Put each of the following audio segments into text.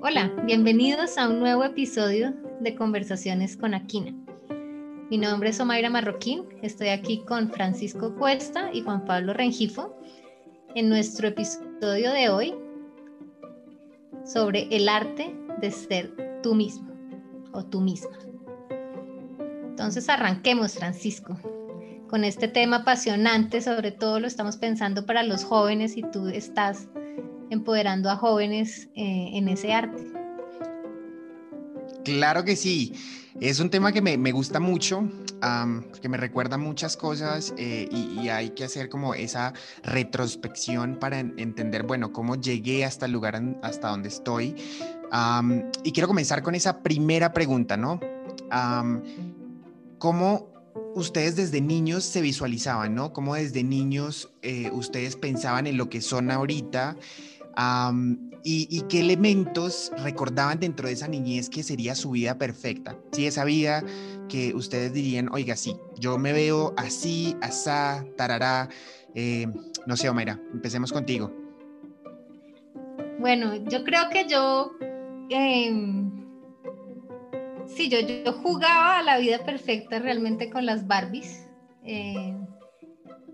Hola, bienvenidos a un nuevo episodio de Conversaciones con Aquina. Mi nombre es Omaira Marroquín, estoy aquí con Francisco Cuesta y Juan Pablo Rengifo en nuestro episodio de hoy sobre el arte de ser tú mismo o tú misma. Entonces arranquemos, Francisco, con este tema apasionante, sobre todo lo estamos pensando para los jóvenes y tú estás empoderando a jóvenes eh, en ese arte. Claro que sí, es un tema que me, gusta mucho, que me recuerda muchas cosas eh, y, hay que hacer como esa retrospección para entender, bueno, cómo llegué hasta el lugar hasta donde estoy. y quiero comenzar con esa primera pregunta, ¿no? ¿Cómo ustedes desde niños se visualizaban, ¿no? ¿Cómo desde niños eh, ustedes pensaban en lo que son ahorita? y, qué elementos recordaban dentro de esa niñez que sería su vida perfecta? Sí, esa vida que ustedes dirían, oiga, sí, yo me veo así, asá, tarará. Eh, no sé, Omaira, empecemos contigo. Bueno, yo creo que yo, em, sí, yo, yo jugaba la vida perfecta realmente con las Barbies. Eh,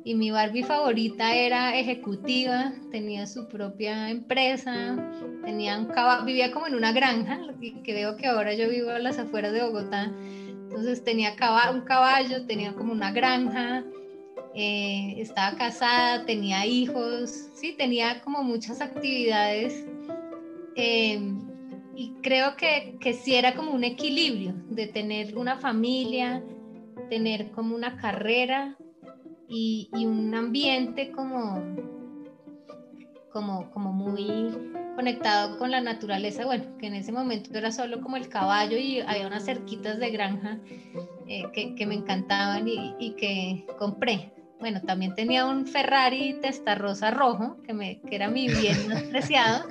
y mi Barbie favorita era ejecutiva, tenía su propia empresa, tenía un caballo, vivía como en una granja, que veo que ahora yo vivo a las afueras de Bogotá, entonces tenía un caballo, tenía como una granja, eh, estaba casada, tenía hijos, sí, tenía como muchas actividades. Eh, y creo que, que sí era como un equilibrio de tener una familia, tener como una carrera, y, un ambiente como, como, como muy conectado con la naturaleza, bueno, que en ese momento era solo como el caballo y había unas cerquitas de granja eh, que, que, me encantaban y, y, que compré. Bueno, también tenía un Ferrari Testarossa rojo, que, me, que era mi bien preciado.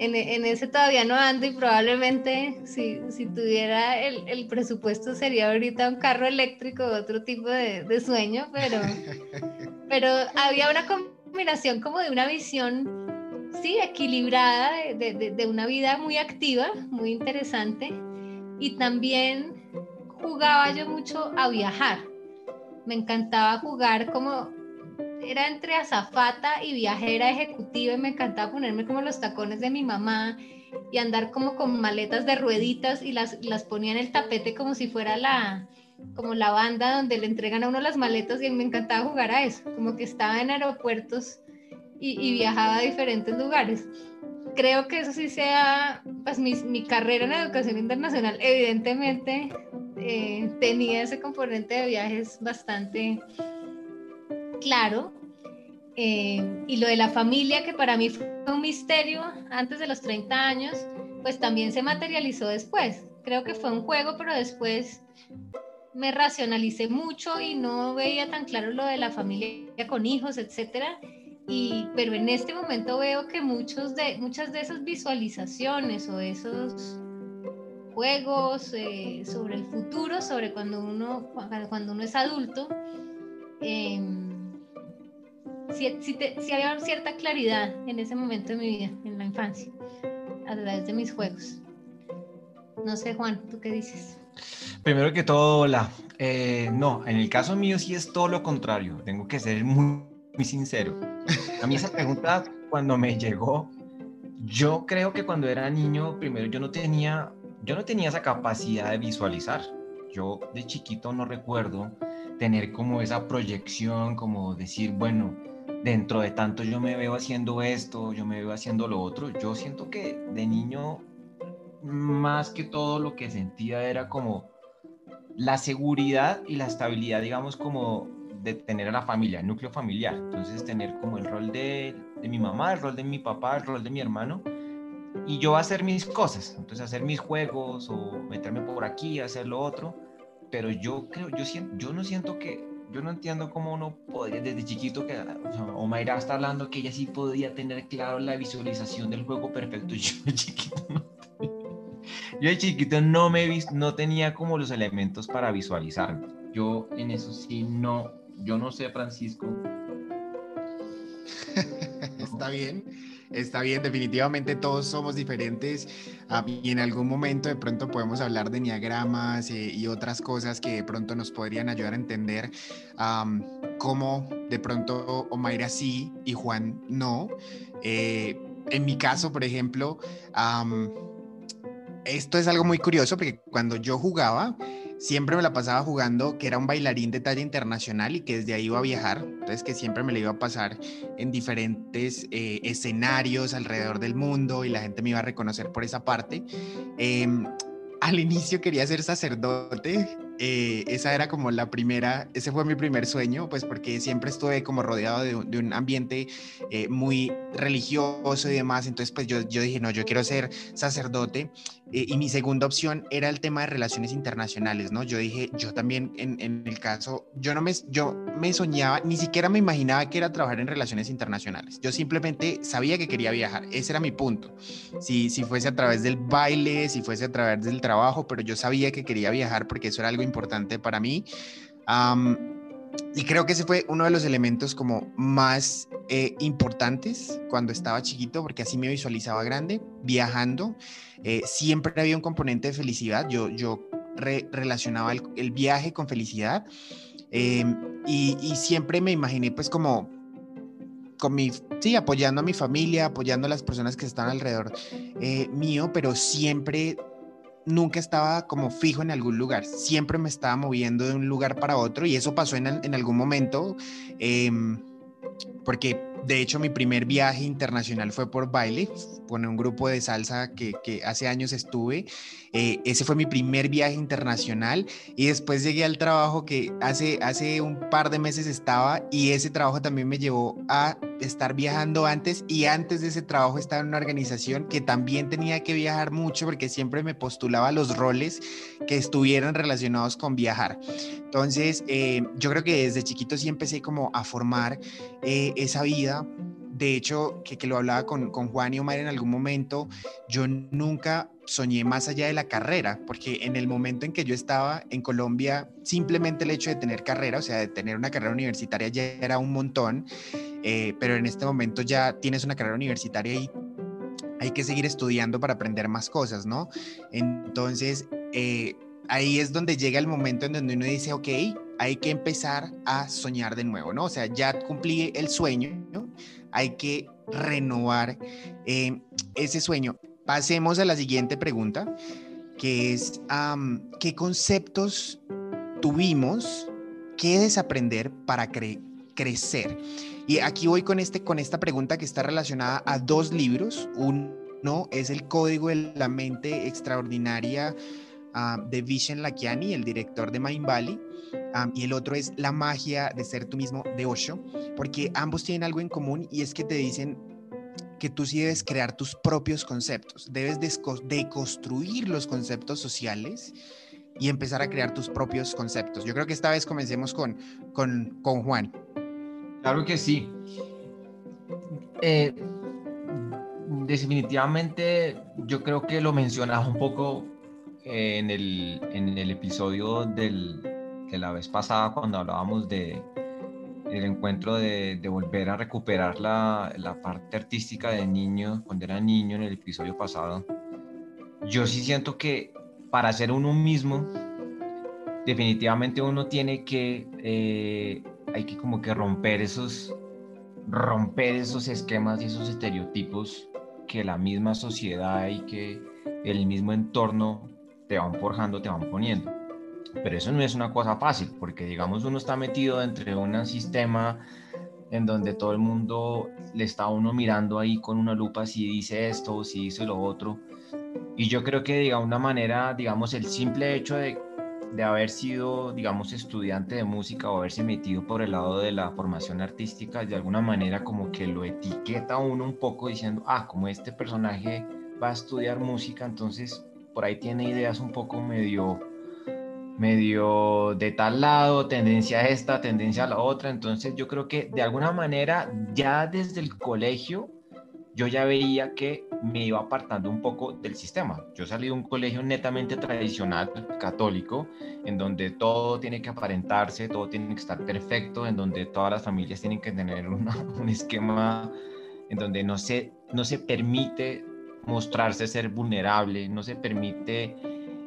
En, en, ese todavía no ando y probablemente si, si tuviera el, el, presupuesto sería ahorita un carro eléctrico, otro tipo de, de sueño, pero, pero había una combinación como de una visión, sí, equilibrada, de, de, de una vida muy activa, muy interesante, y también jugaba yo mucho a viajar. Me encantaba jugar como era entre azafata y viajera ejecutiva y me encantaba ponerme como los tacones de mi mamá y andar como con maletas de rueditas y las, las ponía en el tapete como si fuera la como la banda donde le entregan a uno las maletas y me encantaba jugar a eso, como que estaba en aeropuertos y, y viajaba a diferentes lugares. Creo que eso sí sea, pues mi, mi carrera en educación internacional, evidentemente eh, tenía ese componente de viajes bastante claro. Eh, y lo de la familia, que para mí fue un misterio antes de los 30 años, pues también se materializó después. Creo que fue un juego, pero después me racionalicé mucho y no veía tan claro lo de la familia con hijos, etcétera. Y, pero en este momento veo que muchos de, muchas de esas visualizaciones o esos juegos eh, sobre el futuro, sobre cuando uno, cuando uno es adulto, eh, si, había cierta claridad en ese momento de mi vida, en la infancia, a través de mis juegos. No sé, Juan, ¿tú qué dices? Primero que todo, hola. Eh, no, en el caso mío sí es todo lo contrario. Tengo que ser muy, muy sincero. A mí esa pregunta cuando me llegó, yo creo que cuando era niño, primero yo no tenía yo no tenía esa capacidad de visualizar. Yo de chiquito no recuerdo tener como esa proyección, como decir, bueno, dentro de tanto yo me veo haciendo esto, yo me veo haciendo lo otro. Yo siento que de niño, más que todo lo que sentía era como la seguridad y la estabilidad, digamos, como de tener a la familia, el núcleo familiar. Entonces, tener como el rol de, mi mamá, el rol de mi papá, el rol de mi hermano y yo hacer mis cosas, entonces hacer mis juegos o meterme por aquí, hacer lo otro, pero yo creo, yo, siento, yo no siento que, yo no entiendo cómo uno podría, desde chiquito, que o Omaira está hablando que ella sí podía tener claro la visualización del juego perfecto, yo de chiquito no, yo de chiquito no me no tenía como los elementos para visualizarme, yo en eso sí no, yo no sé Francisco, está bien, está bien, definitivamente todos somos diferentes ah, y en algún momento de pronto podemos hablar de niagramas eh, y otras cosas que de pronto nos podrían ayudar a entender cómo de pronto Omaira sí y Juan no. Eh, en mi caso, por ejemplo, esto es algo muy curioso porque cuando yo jugaba, siempre me la pasaba jugando que era un bailarín de talla internacional y que desde ahí iba a viajar, entonces que siempre me la iba a pasar en diferentes eh, escenarios alrededor del mundo y la gente me iba a reconocer por esa parte. Em, al inicio quería ser sacerdote eh, esa era como la primera, ese fue mi primer sueño, pues porque siempre estuve como rodeado de, un ambiente eh, muy religioso y demás, entonces pues yo, yo dije, no, yo quiero ser sacerdote eh, y mi segunda opción era el tema de relaciones internacionales, ¿no? Yo dije, yo también en, en, el caso, yo no me, yo me soñaba, ni siquiera me imaginaba que era trabajar en relaciones internacionales, yo simplemente sabía que quería viajar, ese era mi punto, si, si fuese a través del baile, si fuese a través del trabajo, pero yo sabía que quería viajar porque eso era algo importante para mí. y creo que ese fue uno de los elementos como más eh, importantes cuando estaba chiquito, porque así me visualizaba grande, viajando. Eh, siempre había un componente de felicidad. Yo, yo relacionaba el, viaje con felicidad. Em, y, siempre me imaginé pues como con mi, sí, apoyando a mi familia, apoyando a las personas que están alrededor eh, mío, pero siempre nunca estaba como fijo en algún lugar, siempre me estaba moviendo de un lugar para otro y eso pasó en, en algún momento, em, porque de hecho mi primer viaje internacional fue por baile, con un grupo de salsa que, que hace años estuve eh, ese fue mi primer viaje internacional y después llegué al trabajo que hace, hace un par de meses estaba y ese trabajo también me llevó a estar viajando antes y antes de ese trabajo estaba en una organización que también tenía que viajar mucho porque siempre me postulaba los roles que estuvieran relacionados con viajar. Entonces, eh, yo creo que desde chiquito sí empecé como a formar eh, esa vida de hecho, que, que lo hablaba con, con, Juan y Omar en algún momento, yo nunca soñé más allá de la carrera, porque en el momento en que yo estaba en Colombia, simplemente el hecho de tener carrera, o sea, de tener una carrera universitaria ya era un montón, eh, pero en este momento ya tienes una carrera universitaria y hay que seguir estudiando para aprender más cosas, ¿no? Entonces, eh, ahí es donde llega el momento en donde uno dice, ok, hay que empezar a soñar de nuevo, ¿no? O sea, ya cumplí el sueño, hay que renovar eh, ese sueño. Pasemos a la siguiente pregunta, que es, ¿qué conceptos tuvimos que desaprender para crecer? Y aquí voy con, este, con esta pregunta que está relacionada a dos libros. Uno es El Código de la Mente Extraordinaria ah, de Vishen Lakiani, el director de Mind Valley y el otro es La magia de ser tú mismo de Osho, porque ambos tienen algo en común y es que te dicen que tú sí debes crear tus propios conceptos, debes deconstruir los conceptos sociales y empezar a crear tus propios conceptos. Yo creo que esta vez comencemos con, con, con Juan. Claro que sí. Eh, definitivamente yo creo que lo mencionaba un poco en el, en el episodio del, que la vez pasada cuando hablábamos de el encuentro de, volver a recuperar la, la, parte artística de niño, cuando era niño en el episodio pasado, yo sí siento que para ser uno mismo, definitivamente uno tiene que, eh, hay que como que romper esos, romper esos esquemas y esos estereotipos que la misma sociedad y que el mismo entorno te van forjando, te van poniendo. Pero eso no es una cosa fácil, porque digamos uno está metido entre un sistema en donde todo el mundo le está uno mirando ahí con una lupa si dice esto si dice lo otro. Y yo creo que una manera, digamos, el simple hecho de, de haber sido, digamos, estudiante de música o haberse metido por el lado de la formación artística, de alguna manera como que lo etiqueta uno un poco diciendo, ah, como este personaje va a estudiar música, entonces por ahí tiene ideas un poco medio medio de tal lado, tendencia a esta, tendencia a la otra. Entonces yo creo que de alguna manera ya desde el colegio yo ya veía que me iba apartando un poco del sistema. Yo salí de un colegio netamente tradicional, católico, en donde todo tiene que aparentarse, todo tiene que estar perfecto, en donde todas las familias tienen que tener un esquema en donde no se, no se permite mostrarse ser vulnerable, no se permite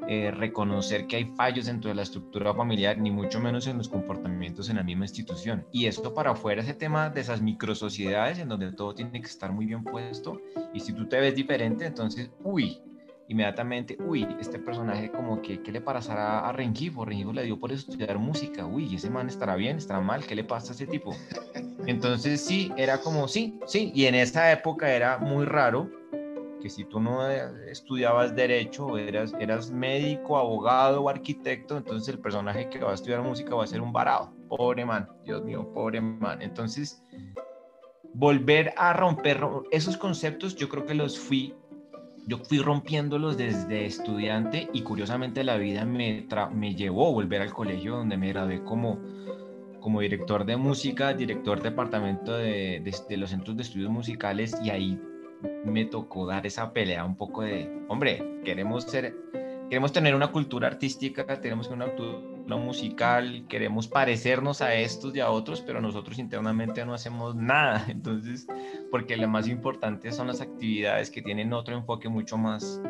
eh, reconocer que hay fallos dentro de la estructura familiar, ni mucho menos en los comportamientos en la misma institución. Y esto para afuera, ese tema de esas microsociedades en donde todo tiene que estar muy bien puesto, y si tú te ves diferente, entonces, uy, inmediatamente, uy, este personaje como que, ¿qué le pasará a Rengifo? Rengifo le dio por estudiar música, uy, ese man estará bien, estará mal, ¿qué le pasa a ese tipo? Entonces sí, era como, sí, sí, y en esa época era muy raro que si tú no eh, estudiabas derecho, eras, eras médico, abogado o arquitecto, entonces el personaje que va a estudiar música va a ser un varado. Pobre man, Dios mío, pobre man. Entonces, volver a romper esos conceptos, yo creo que los fui, yo fui rompiéndolos desde estudiante y curiosamente la vida me, me llevó a volver al colegio donde me gradué como como director de música, director departamento de, de, de, los centros de estudios musicales y ahí me tocó dar esa pelea un poco de, hombre, queremos ser, queremos tener una cultura artística, tenemos una cultura musical, queremos parecernos a estos y a otros, pero nosotros internamente no hacemos nada. Entonces, porque lo más importante son las actividades que tienen otro enfoque mucho más,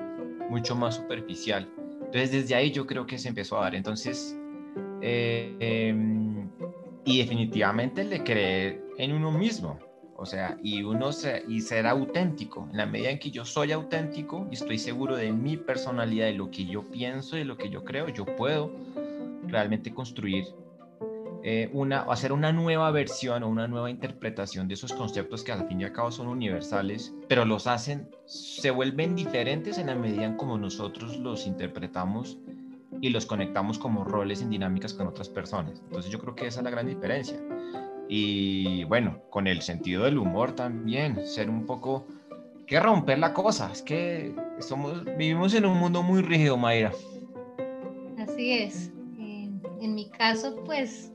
mucho más superficial. Entonces, desde ahí yo creo que se empezó a dar. Entonces, eh, em, y definitivamente el de creer en uno mismo. O sea, y uno y ser auténtico. En la medida en que yo soy auténtico y estoy seguro de mi personalidad, de lo que yo pienso, de lo que yo creo, yo puedo realmente construir eh, una, hacer una nueva versión o una nueva interpretación de esos conceptos que al fin y al cabo son universales, pero los hacen, se vuelven diferentes en la medida en como nosotros los interpretamos y los conectamos como roles en dinámicas con otras personas. Entonces yo creo que esa es la gran diferencia y bueno, con el sentido del humor también, ser un poco que romper la cosa, es que somos, vivimos en un mundo muy rígido, Mayra. Así es. en mi caso, pues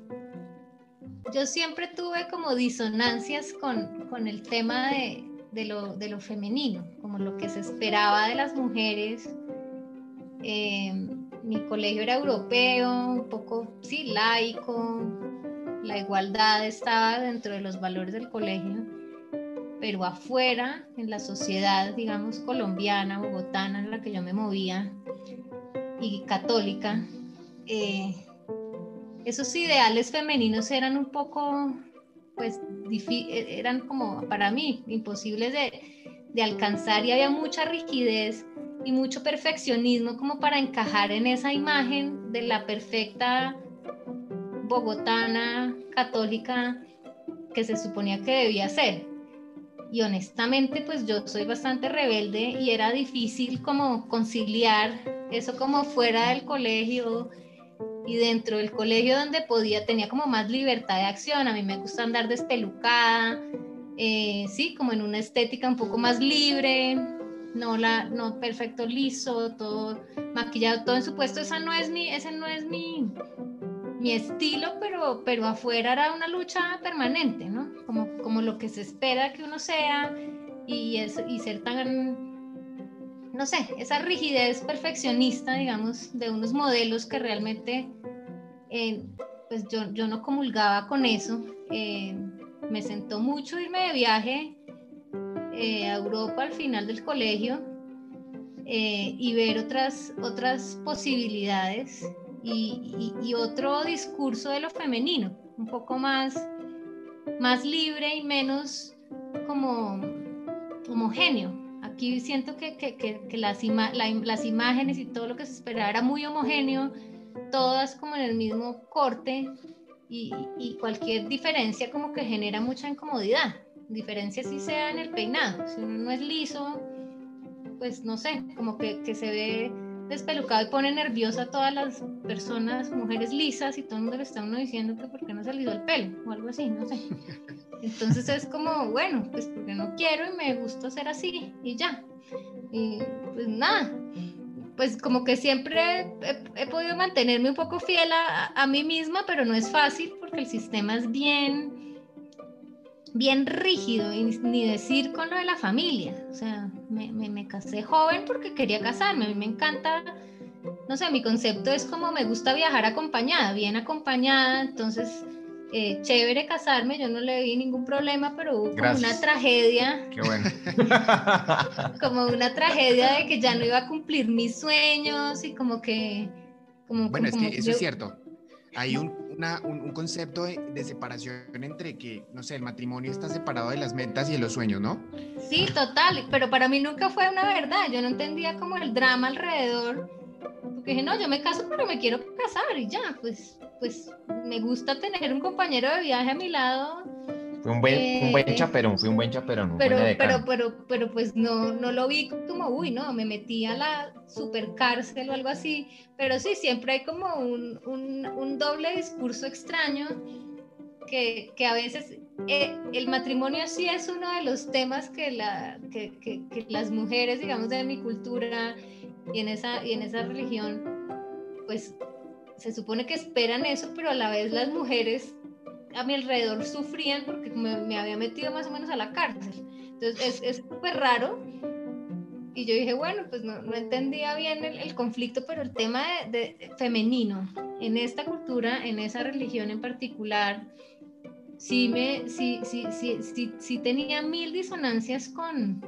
yo siempre tuve como disonancias con, con el tema de, de, lo, de, lo, femenino, como lo que se esperaba de las mujeres. Eh, mi colegio era europeo, un poco, sí, laico, la igualdad estaba dentro de los valores del colegio, pero afuera, en la sociedad, digamos, colombiana, bogotana, en la que yo me movía, y católica, eh, esos ideales femeninos eran un poco, pues, eran como para mí imposibles de, de alcanzar y había mucha rigidez y mucho perfeccionismo como para encajar en esa imagen de la perfecta bogotana, católica, que se suponía que debía ser. Y honestamente, pues yo soy bastante rebelde y era difícil como conciliar eso como fuera del colegio y dentro del colegio donde podía, tenía como más libertad de acción. A mí me gusta andar despelucada, eh, sí, como en una estética un poco más libre, no la, no perfecto liso, todo maquillado, todo en su puesto. Esa no es mi, ese no es mi, mi estilo, pero, pero afuera era una lucha permanente, ¿no? Como, como lo que se espera que uno sea y, es, y ser tan, no sé, esa rigidez perfeccionista, digamos, de unos modelos que realmente, eh, pues yo, yo, no comulgaba con eso. Eh, me sentó mucho irme de viaje eh, a Europa al final del colegio y ver otras, otras posibilidades y, otro discurso de lo femenino, un poco más, más libre y menos como homogéneo. Aquí siento que, que, que, las, las imágenes y todo lo que se esperaba era muy homogéneo, todas como en el mismo corte y, y, cualquier diferencia como que genera mucha incomodidad. Diferencia si sea en el peinado, si uno no es liso, pues no sé, como que, que se ve despelucado y pone nerviosa a todas las personas, mujeres lisas, y todo el mundo le está uno diciendo que por qué no se le el pelo o algo así, no sé. Entonces es como, bueno, pues porque no quiero y me gusta ser así y ya. Y pues nada, pues como que siempre he, podido mantenerme un poco fiel a, a, mí misma, pero no es fácil porque el sistema es bien bien rígido, y ni decir con lo de la familia. O sea, me, me, casé joven porque quería casarme. A mí me encanta, no sé, mi concepto es como me gusta viajar acompañada, bien acompañada. Entonces, eh, chévere casarme, yo no le vi ningún problema, pero hubo como una tragedia. Qué bueno. como una tragedia de que ya no iba a cumplir mis sueños y como que... Como, bueno, es que eso es cierto. Hay un, un, concepto de, separación entre que, no sé, el matrimonio está separado de las metas y de los sueños, ¿no? Sí, total, pero para mí nunca fue una verdad. Yo no entendía como el drama alrededor. Porque dije, no, yo me caso, pero me quiero casar y ya, pues pues me gusta tener un compañero de viaje a mi lado. Fue un buen, un buen eh, chaperón, fue un buen chaperón. pero, pero, pero, pero pues no, no lo vi como, uy, no, me metí a la super cárcel o algo así. Pero sí, siempre hay como un, un, un doble discurso extraño que, que a veces eh, el matrimonio sí es uno de los temas que, la, que, que, que, las mujeres, digamos, de mi cultura y en esa, y en esa religión, pues se supone que esperan eso, pero a la vez las mujeres a mi alrededor sufrían porque me, había metido más o menos a la cárcel. Entonces es súper raro. Y yo dije, bueno, pues no, no entendía bien el, conflicto, pero el tema de, femenino en esta cultura, en esa religión en particular, sí, me, sí, sí, sí, sí tenía mil disonancias con,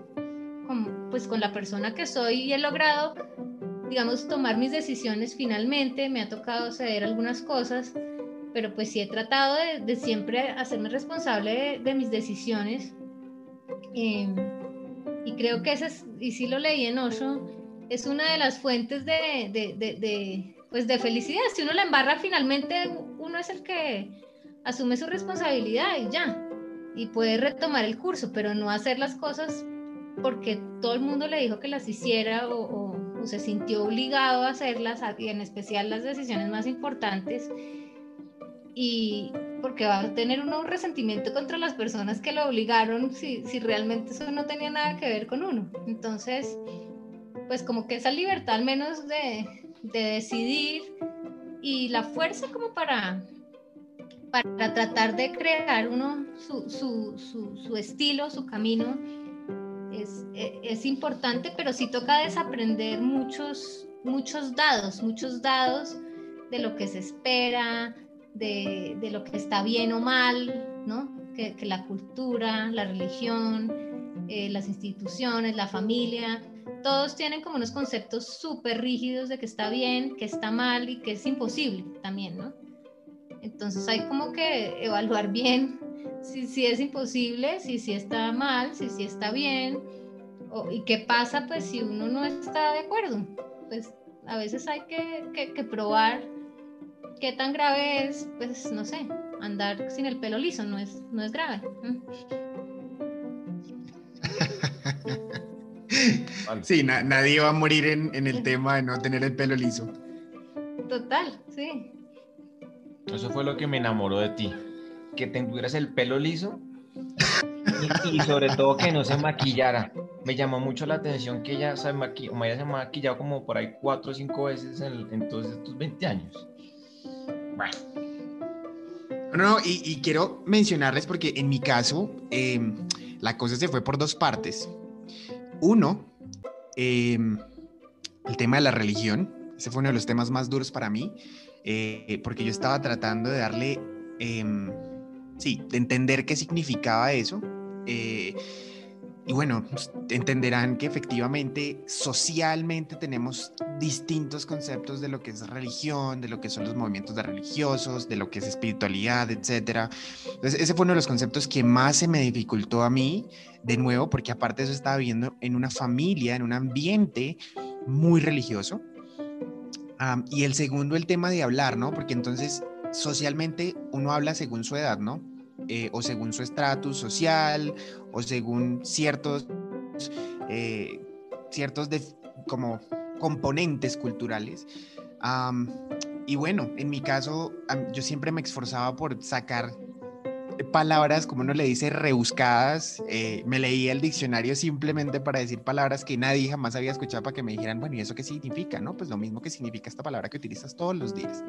con, pues, con la persona que soy y he logrado digamos, tomar mis decisiones finalmente, me ha tocado ceder algunas cosas, pero pues sí he tratado de, siempre hacerme responsable de, mis decisiones. Em, y creo que esa es, y sí lo leí en Osho, es una de las fuentes de, pues de felicidad. Si uno la embarra, finalmente uno es el que asume su responsabilidad y ya. Y puede retomar el curso, pero no hacer las cosas porque todo el mundo le dijo que las hiciera o se sintió obligado a hacerlas, y en especial las decisiones más importantes, y porque va a tener uno un resentimiento contra las personas que lo obligaron si, si realmente eso no tenía nada que ver con uno. Entonces, pues como que esa libertad al menos de, de decidir y la fuerza como para, para tratar de crear uno su, su, su, su estilo, su camino, e, es, importante, pero sí toca desaprender muchos, muchos dados, muchos dados de lo que se espera, de, de lo que está bien o mal, ¿no? Que, que la cultura, la religión, eh, las instituciones, la familia, todos tienen como unos conceptos súper rígidos de que está bien, que está mal y que es imposible también, ¿no? Entonces hay como que evaluar bien si, si es imposible, si, si está mal, si, si está bien, y qué pasa pues si uno no está de acuerdo. Pues a veces hay que, que, probar qué tan grave es, pues no sé, andar sin el pelo liso, no es, no es grave. Sí, nadie va a morir en, en, el tema de no tener el pelo liso. Total, sí. Eso fue lo que me enamoró de ti que tuvieras el pelo liso y, sobre todo que no se maquillara. Me llamó mucho la atención que ella se, maqui ella se ha maquillado como por ahí cuatro o cinco veces en, todos estos 20 años. Bueno. No, y, quiero mencionarles porque en mi caso em, la cosa se fue por dos partes. Uno, em, el tema de la religión. Ese fue uno de los temas más duros para mí, eh, porque yo estaba tratando de darle em, sí, de entender qué significaba eso. Eh, y bueno, pues, entenderán que efectivamente socialmente tenemos distintos conceptos de lo que es religión, de lo que son los movimientos de religiosos, de lo que es espiritualidad, etc. Entonces, ese fue uno de los conceptos que más se me dificultó a mí, de nuevo, porque aparte de eso estaba viviendo en una familia, en un ambiente muy religioso. y el segundo, el tema de hablar, ¿no? Porque entonces socialmente uno habla según su edad, ¿no? Eh, o según su estatus social o según ciertos, eh, ciertos como componentes culturales. y bueno, en mi caso, yo siempre me esforzaba por sacar palabras, como uno le dice, rebuscadas. Eh, me leía el diccionario simplemente para decir palabras que nadie jamás había escuchado para que me dijeran, bueno, ¿y eso qué significa? No, pues lo mismo que significa esta palabra que utilizas todos los días.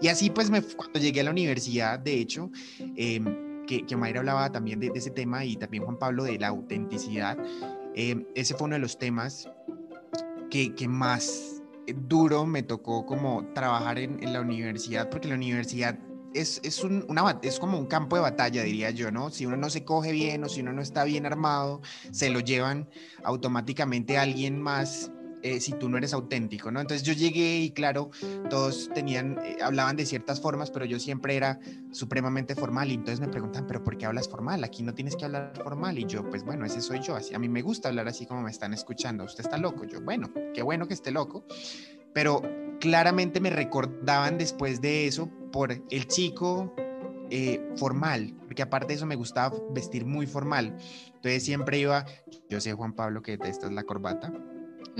Y así pues cuando llegué a la universidad, de hecho, em, que, que Mayra hablaba también de, ese tema y también Juan Pablo de la autenticidad, em, ese fue uno de los temas que, que más duro me tocó como trabajar en la universidad, porque la universidad es, es, un, es como un campo de batalla, diría yo, ¿no? Si uno no se coge bien o si uno no está bien armado, se lo llevan automáticamente a alguien más eh, si tú no eres auténtico, ¿no? Entonces yo llegué y claro, todos tenían, eh, hablaban de ciertas formas, pero yo siempre era supremamente formal y entonces me preguntan, pero ¿por qué hablas formal? Aquí no tienes que hablar formal y yo, pues bueno, ese soy yo, así, a mí me gusta hablar así como me están escuchando, usted está loco, yo, bueno, qué bueno que esté loco, pero claramente me recordaban después de eso por el chico eh, formal, porque aparte de eso me gustaba vestir muy formal. Entonces siempre iba, yo sé Juan Pablo que esta es la corbata,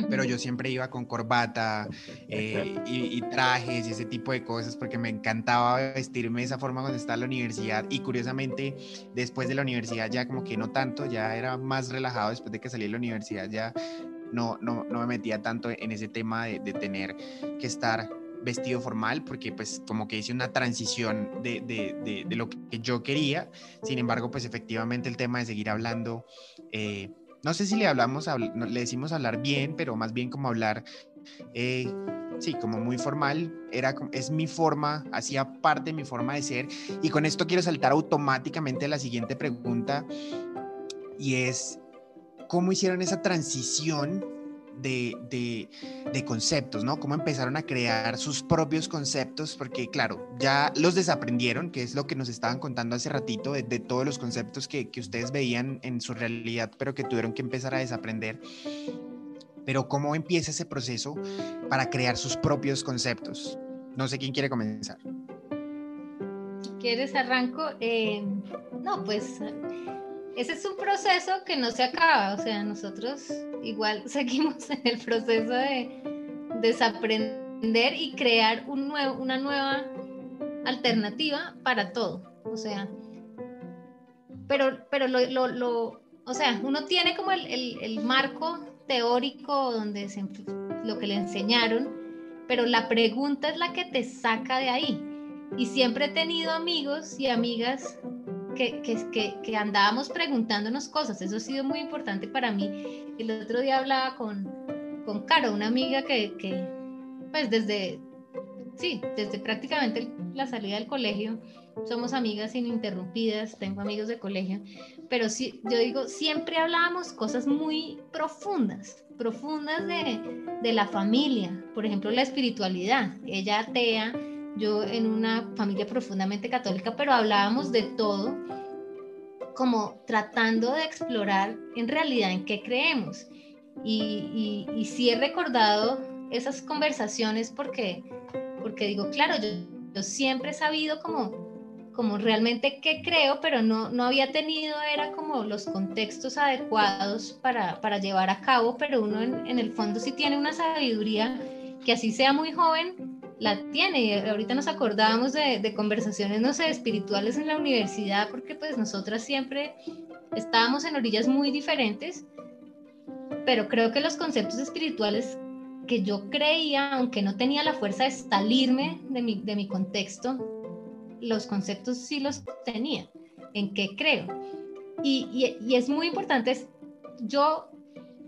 pero yo siempre iba con corbata eh, y, trajes y ese tipo de cosas porque me encantaba vestirme de esa forma cuando estaba en la universidad. Y curiosamente después de la universidad ya como que no tanto, ya era más relajado. Después de que salí de la universidad ya no, no, no me metía tanto en ese tema de, de, tener que estar vestido formal porque pues como que hice una transición de, de, de, lo que yo quería, sin embargo pues efectivamente el tema de seguir hablando eh, no sé si le hablamos, le decimos hablar bien, pero más bien como hablar, eh, sí, como muy formal, era, es mi forma, hacía parte de mi forma de ser. Y con esto quiero saltar automáticamente a la siguiente pregunta, y es, ¿cómo hicieron esa transición de, conceptos, ¿no? Cómo empezaron a crear sus propios conceptos, porque claro, ya los desaprendieron, que es lo que nos estaban contando hace ratito, de, todos los conceptos que, ustedes veían en su realidad, pero que tuvieron que empezar a desaprender. Pero ¿cómo empieza ese proceso para crear sus propios conceptos? No sé quién quiere comenzar. ¿Quieres arranco? Eh, no, pues ese es un proceso que no se acaba, o sea, nosotros igual seguimos en el proceso de desaprender y crear un nuevo, una nueva alternativa para todo, o sea, pero, pero lo, lo, o sea, uno tiene como el, el, marco teórico donde se, lo que le enseñaron, pero la pregunta es la que te saca de ahí. Y siempre he tenido amigos y amigas que, que, que, andábamos preguntándonos cosas. Eso ha sido muy importante para mí. El otro día hablaba con, con Caro, una amiga que, que, pues desde, sí, desde prácticamente la salida del colegio, somos amigas ininterrumpidas, tengo amigos de colegio, pero sí, yo digo, siempre hablábamos cosas muy profundas, profundas de, de la familia, por ejemplo, la espiritualidad. Ella atea, yo en una familia profundamente católica, pero hablábamos de todo, como tratando de explorar en realidad en qué creemos. Y, y, sí he recordado esas conversaciones porque, porque digo, claro, yo, siempre he sabido como como realmente qué creo, pero no, no había tenido, era como los contextos adecuados para, para llevar a cabo, pero uno en, en, el fondo sí tiene una sabiduría que así sea muy joven, la tiene. Y ahorita nos acordábamos de, conversaciones, no sé, espirituales en la universidad, porque pues nosotras siempre estábamos en orillas muy diferentes, pero creo que los conceptos espirituales que yo creía, aunque no tenía la fuerza de salirme de mi, de mi contexto, los conceptos sí los tenía, en qué creo. Y, y, es muy importante, yo,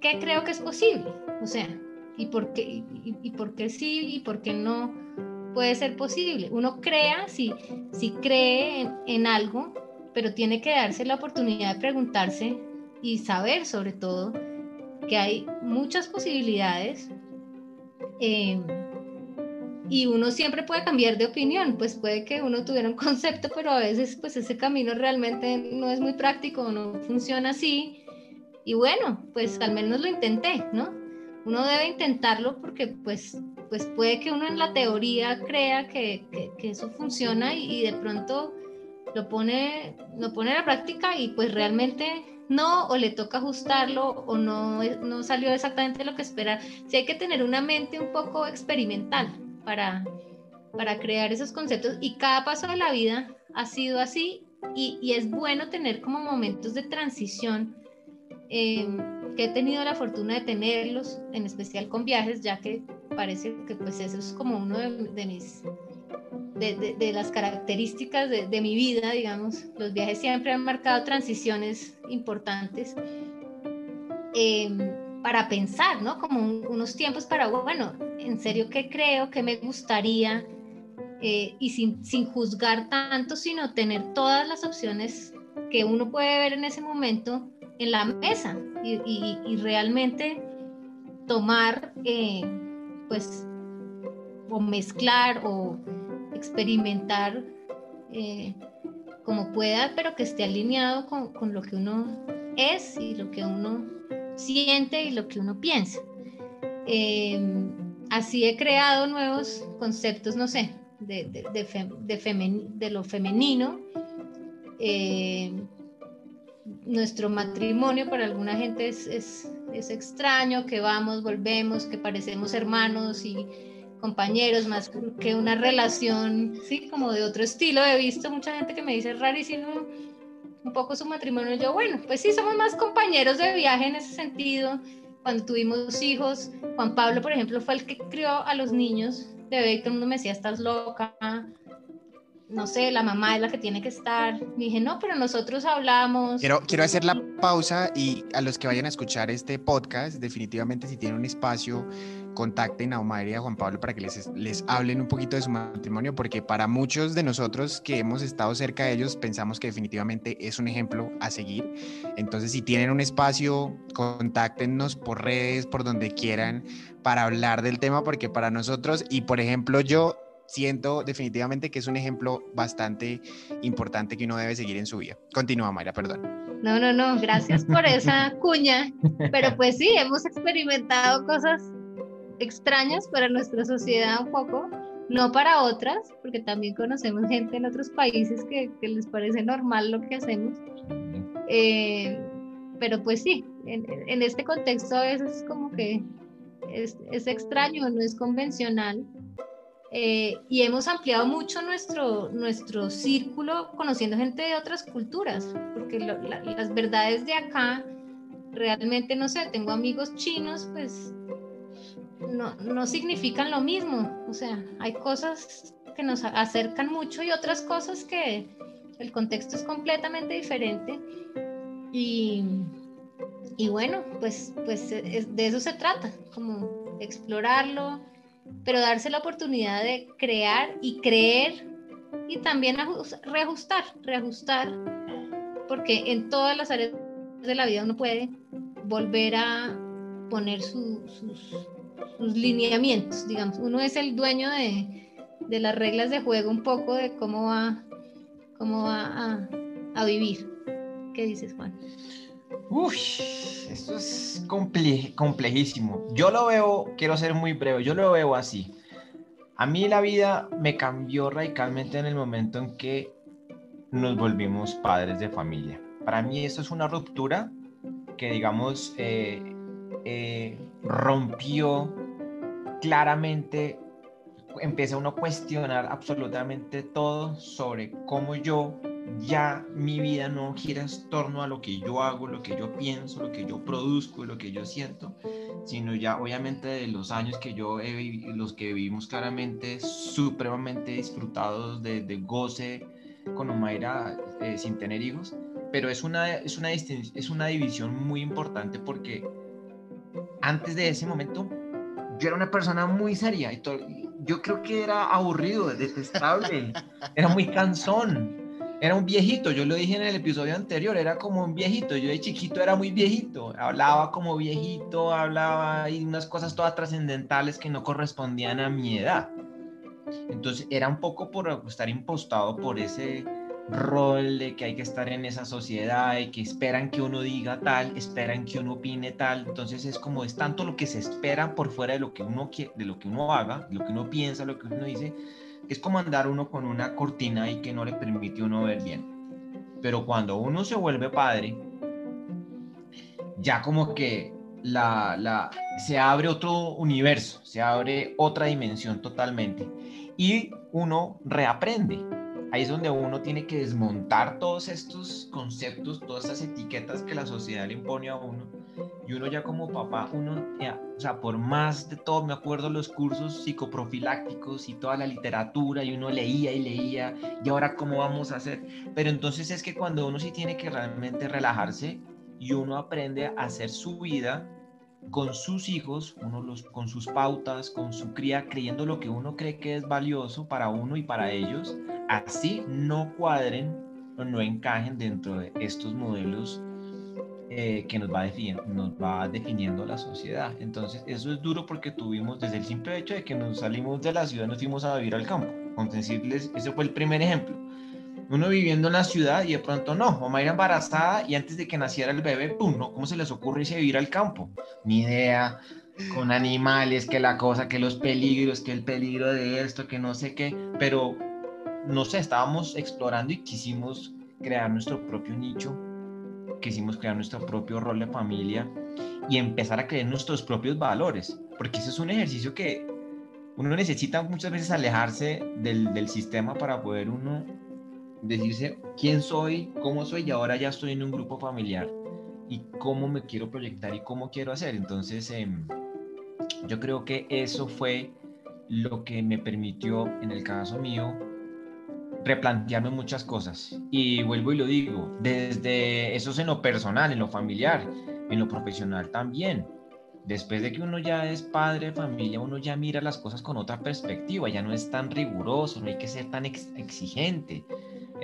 ¿qué creo que es posible? O sea, ¿y por qué, y por qué sí y por qué no? puede ser posible. Uno crea, si, si cree en, algo, pero tiene que darse la oportunidad de preguntarse y saber sobre todo que hay muchas posibilidades em, y uno siempre puede cambiar de opinión, pues puede que uno tuviera un concepto, pero a veces pues ese camino realmente no es muy práctico, no funciona así y bueno, pues al menos lo intenté, ¿no? Uno debe intentarlo porque pues pues puede que uno en la teoría crea que, que, eso funciona y, de pronto lo pone, lo pone a la práctica y pues realmente no, o le toca ajustarlo o no, no salió exactamente lo que esperar. Sí hay que tener una mente un poco experimental para, para crear esos conceptos y cada paso de la vida ha sido así y, es bueno tener como momentos de transición. Eh, que he tenido la fortuna de tenerlos, en especial con viajes, ya que parece que pues eso es como uno de, mis, de, de, las características de, mi vida, digamos. Los viajes siempre han marcado transiciones importantes em, para pensar, ¿no? Como unos tiempos para, bueno, en serio, ¿qué creo? ¿Qué me gustaría? eh, y sin, sin juzgar tanto, sino tener todas las opciones que uno puede ver en ese momento en la mesa y, realmente tomar, eh, pues, o mezclar o experimentar eh, como pueda, pero que esté alineado con, con, lo que uno es y lo que uno siente y lo que uno piensa. Eh, así he creado nuevos conceptos, no sé, de, de, de, de lo femenino. Nuestro matrimonio para alguna gente es, es, es, extraño, que vamos, volvemos, que parecemos hermanos y compañeros, más que una relación, sí, como de otro estilo. He visto mucha gente que me dice rarísimo un poco su matrimonio. Yo, bueno, pues sí, somos más compañeros de viaje en ese sentido. Cuando tuvimos hijos, Juan Pablo, por ejemplo, fue el que crió a los niños de bebé, mundo me decía, estás loca, no sé, la mamá es la que tiene que estar. Me dije, no, pero nosotros hablamos. Quiero, quiero hacer la pausa y a los que vayan a escuchar este podcast, definitivamente si tienen un espacio, contacten a Omar y a Juan Pablo para que les, les hablen un poquito de su matrimonio, porque para muchos de nosotros que hemos estado cerca de ellos, pensamos que definitivamente es un ejemplo a seguir. Entonces, si tienen un espacio, contáctenos por redes, por donde quieran, para hablar del tema, porque para nosotros, y por ejemplo, yo siento definitivamente que es un ejemplo bastante importante que uno debe seguir en su vida. Continúa, Mayra, perdón. No, no, no, gracias por esa cuña, pero pues sí, hemos experimentado cosas extrañas para nuestra sociedad un poco, no para otras, porque también conocemos gente en otros países que, les parece normal lo que hacemos. Eh, pero pues sí, en, en, este contexto a veces es como que es, es extraño, no es convencional eh, y hemos ampliado mucho nuestro, nuestro círculo conociendo gente de otras culturas, porque las verdades de acá realmente, no sé, tengo amigos chinos, pues no, no significan lo mismo. O sea, hay cosas que nos acercan mucho y otras cosas que el contexto es completamente diferente. Y, y bueno, pues, pues de eso se trata, como explorarlo, pero darse la oportunidad de crear y creer y también reajustar, reajustar, porque en todas las áreas de la vida uno puede volver a poner sus, lineamientos, digamos, uno es el dueño de, de, las reglas de juego un poco de cómo va, cómo va a, a vivir. ¿Qué dices, Juan? Uy, esto es complejísimo. Yo lo veo, quiero ser muy breve, yo lo veo así. A mí la vida me cambió radicalmente en el momento en que nos volvimos padres de familia. Para mí esto es una ruptura que, digamos, eh, eh, rompió claramente, empecé uno a cuestionar absolutamente todo sobre cómo yo ya mi vida no gira en torno a lo que yo hago, lo que yo pienso, lo que yo produzco, lo que yo siento, sino ya obviamente de los años que yo he los que vivimos claramente supremamente disfrutados de, goce con Omaira eh, sin tener hijos, pero es una, es, una es una división muy importante porque antes de ese momento yo era una persona muy seria y yo creo que era aburrido, detestable, era muy cansón era un viejito, yo lo dije en el episodio anterior, era como un viejito, yo de chiquito era muy viejito, hablaba como viejito, hablaba y unas cosas todas trascendentales que no correspondían a mi edad. Entonces era un poco por estar impostado por ese rol de que hay que estar en esa sociedad y que esperan que uno diga tal, esperan que uno opine tal, entonces es como es tanto lo que se espera por fuera de lo que uno de lo que uno haga, lo que uno piensa, lo que uno dice, es como andar uno con una cortina y que no le permite uno ver bien. Pero cuando uno se vuelve padre, ya como que la, la, se abre otro universo, se abre otra dimensión totalmente. Y uno reaprende. Ahí es donde uno tiene que desmontar todos estos conceptos, todas estas etiquetas que la sociedad le impone a uno y uno ya como papá, uno, o sea, por más de todo, me acuerdo los cursos psicoprofilácticos y toda la literatura, y uno leía y leía, y ahora cómo vamos a hacer. Pero entonces es que cuando uno sí tiene que realmente relajarse y uno aprende a hacer su vida con sus hijos, uno los, con sus pautas, con su cría, creyendo lo que uno cree que es valioso para uno y para ellos, así no cuadren o no encajen dentro de estos modelos eh, que nos va, nos va definiendo la sociedad. Entonces, eso es duro porque tuvimos desde el simple hecho de que nos salimos de la ciudad, nos fuimos a vivir al campo. Con decirles, ese fue el primer ejemplo. Uno viviendo en la ciudad y de pronto no, mamá era embarazada y antes de que naciera el bebé, ¡pum! ¿no? ¿Cómo se les ocurre irse a vivir al campo? Ni idea, con animales, que la cosa, que los peligros, que el peligro de esto, que no sé qué, pero no sé, estábamos explorando y quisimos crear nuestro propio nicho quisimos crear nuestro propio rol de familia y empezar a creer nuestros propios valores, porque eso es un ejercicio que uno necesita muchas veces alejarse del, del sistema para poder uno decirse quién soy, cómo soy y ahora ya estoy en un grupo familiar y cómo me quiero proyectar y cómo quiero hacer. Entonces, em, yo creo que eso fue lo que me permitió, en el caso mío, replantearme muchas cosas. Y vuelvo y lo digo, desde eso es en lo personal, en lo familiar, en lo profesional también. Después de que uno ya es padre de familia, uno ya mira las cosas con otra perspectiva, ya no es tan riguroso, no hay que ser tan exigente.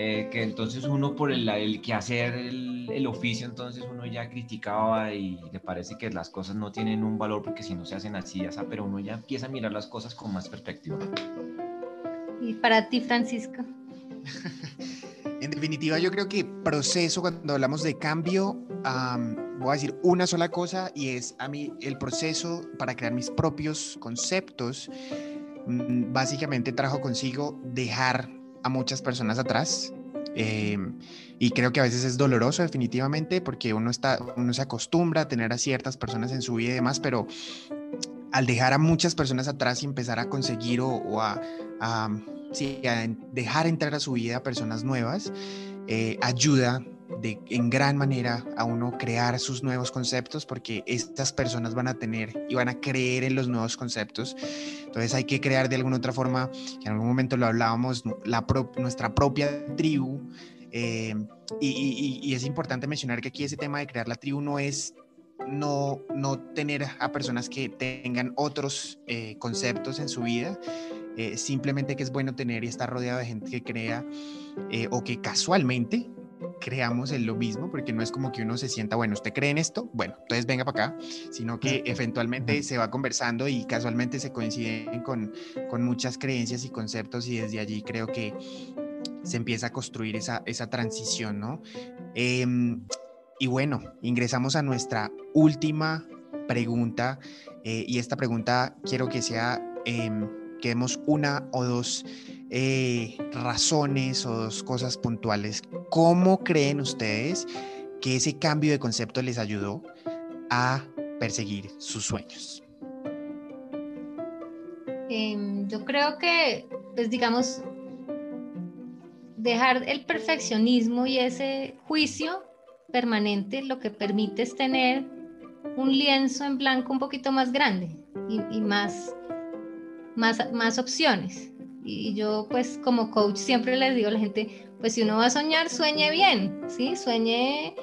Eh, que entonces uno por el, el que hacer el, el, oficio, entonces uno ya criticaba y le parece que las cosas no tienen un valor porque si no se hacen así, ya pero uno ya empieza a mirar las cosas con más perspectiva. ¿Y para ti, Francisco? en definitiva, yo creo que proceso, cuando hablamos de cambio, voy a decir una sola cosa y es a mí el proceso para crear mis propios conceptos, mm, básicamente trajo consigo dejar a muchas personas atrás. Em, y creo que a veces es doloroso definitivamente porque uno, está, uno se acostumbra a tener a ciertas personas en su vida y demás, pero al dejar a muchas personas atrás y empezar a conseguir o, a, sí, dejar entrar a su vida personas nuevas, eh, ayuda de, en gran manera a uno crear sus nuevos conceptos porque estas personas van a tener y van a creer en los nuevos conceptos. Entonces hay que crear de alguna otra forma, en algún momento lo hablábamos, la nuestra propia tribu. Eh, y, y, es importante mencionar que aquí ese tema de crear la tribu no es no, no tener a personas que tengan otros eh, conceptos en su vida, eh, simplemente que es bueno tener y estar rodeado de gente que crea eh, o que casualmente creamos en lo mismo, porque no es como que uno se sienta, bueno, usted cree en esto, bueno, entonces venga para acá, sino que eventualmente se va conversando y casualmente se coinciden con, con muchas creencias y conceptos y desde allí creo que se empieza a construir esa, esa transición, ¿no? Em, y bueno, ingresamos a nuestra última pregunta eh, y esta pregunta quiero que sea em, que demos una o dos eh, razones o dos cosas puntuales. ¿Cómo creen ustedes que ese cambio de concepto les ayudó a perseguir sus sueños? Em, yo creo que, pues digamos, dejar el perfeccionismo y ese juicio permanente lo que permite es tener un lienzo en blanco un poquito más grande y más más, más opciones. Y yo pues como coach siempre les digo a la gente, pues si uno va a soñar, sueñe bien, ¿sí? Sueñe,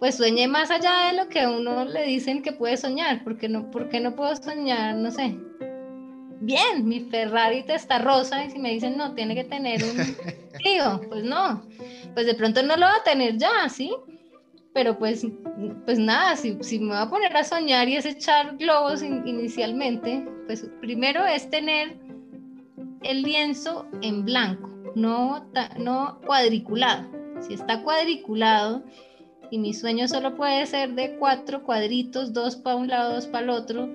pues sueñe más allá de lo que a uno le dicen que puede soñar, porque no, porque no puedo soñar, no sé, bien, mi Ferrari está rosa y si me dicen no, tiene que tener un tío, pues no, pues de pronto no lo va a tener ya, ¿sí? Pero pues, pues nada, si, me voy a poner a soñar y es echar globos inicialmente, pues primero es tener el lienzo en blanco, no, no cuadriculado. Si está cuadriculado y mi sueño solo puede ser de cuatro cuadritos, dos para un lado, dos para el otro,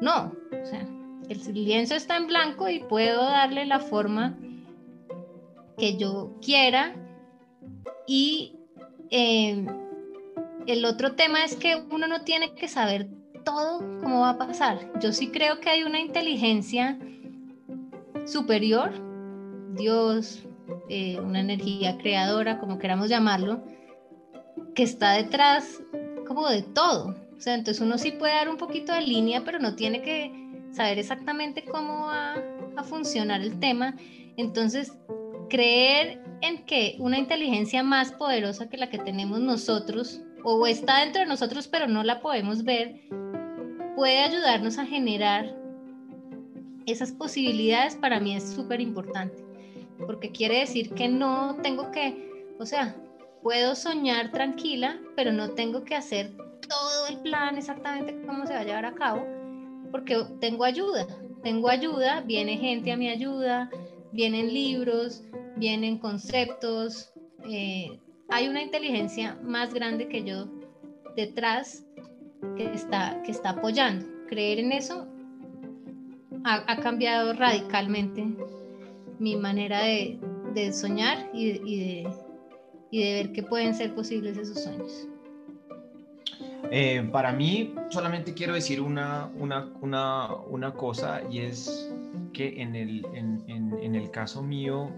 no. O sea, el lienzo está en blanco y puedo darle la forma que yo quiera y eh, el otro tema es que uno no tiene que saber todo cómo va a pasar. Yo sí creo que hay una inteligencia superior, Dios, eh, una energía creadora, como queramos llamarlo, que está detrás como de todo. O sea, entonces uno sí puede dar un poquito de línea, pero no tiene que saber exactamente cómo va a funcionar el tema. Entonces, creer en que una inteligencia más poderosa que la que tenemos nosotros, o está dentro de nosotros, pero no la podemos ver, puede ayudarnos a generar esas posibilidades, para mí es súper importante, porque quiere decir que no tengo que, o sea, puedo soñar tranquila, pero no tengo que hacer todo el plan exactamente cómo se va a llevar a cabo, porque tengo ayuda, tengo ayuda, viene gente a mi ayuda, vienen libros, vienen conceptos, eh, hay una inteligencia más grande que yo detrás que está, que está apoyando. Creer en eso ha, cambiado radicalmente mi manera de, soñar y, de, y de ver que pueden ser posibles esos sueños. Eh, para mí, solamente quiero decir una, una, una, una cosa y es que en el, en, en, el caso mío,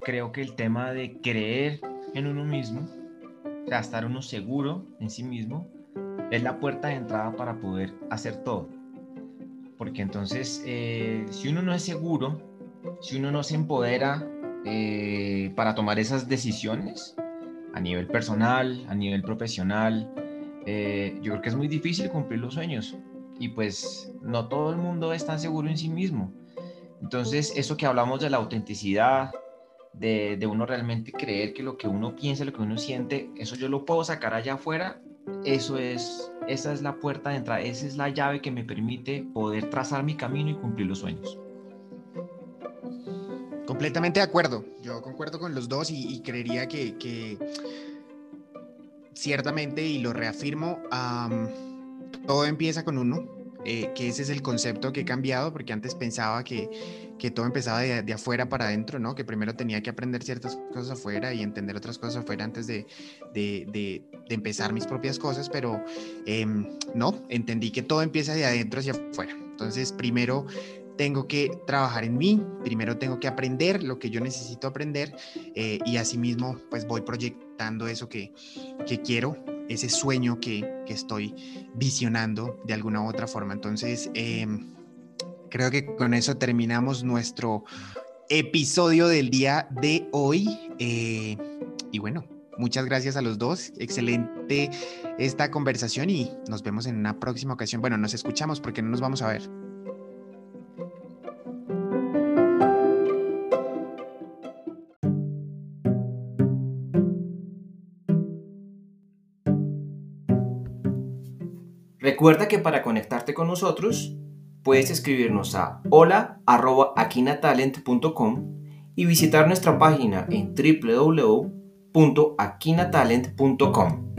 creo que el tema de creer en uno mismo, de estar uno seguro en sí mismo, es la puerta de entrada para poder hacer todo. Porque entonces, eh, si uno no es seguro, si uno no se empodera eh, para tomar esas decisiones a nivel personal, a nivel profesional, eh, yo creo que es muy difícil cumplir los sueños y pues no todo el mundo es tan seguro en sí mismo. Entonces, eso que hablamos de la autenticidad, de, de, uno realmente creer que lo que uno piensa, lo que uno siente, eso yo lo puedo sacar allá afuera, eso es, esa es la puerta de entrada, esa es la llave que me permite poder trazar mi camino y cumplir los sueños. Completamente de acuerdo, yo concuerdo con los dos y, creería que, que ciertamente, y lo reafirmo, todo empieza con uno, eh, que ese es el concepto que he cambiado, porque antes pensaba que, que todo empezaba de, afuera para adentro, ¿no? Que primero tenía que aprender ciertas cosas afuera y entender otras cosas afuera antes de, de, de empezar mis propias cosas, pero em, no, entendí que todo empieza de adentro hacia afuera. Entonces, primero tengo que trabajar en mí, primero tengo que aprender lo que yo necesito aprender eh, y asimismo pues voy proyectando eso que, que quiero, ese sueño que, que, estoy visionando de alguna u otra forma. Entonces, em, creo que con eso terminamos nuestro episodio del día de hoy. Eh, y bueno, muchas gracias a los dos. Excelente esta conversación y nos vemos en una próxima ocasión. Bueno, nos escuchamos porque no nos vamos a ver. Recuerda que para conectarte con nosotros puedes escribirnos a hola.aquinatalent.com y visitar nuestra página en www.aquinatalent.com.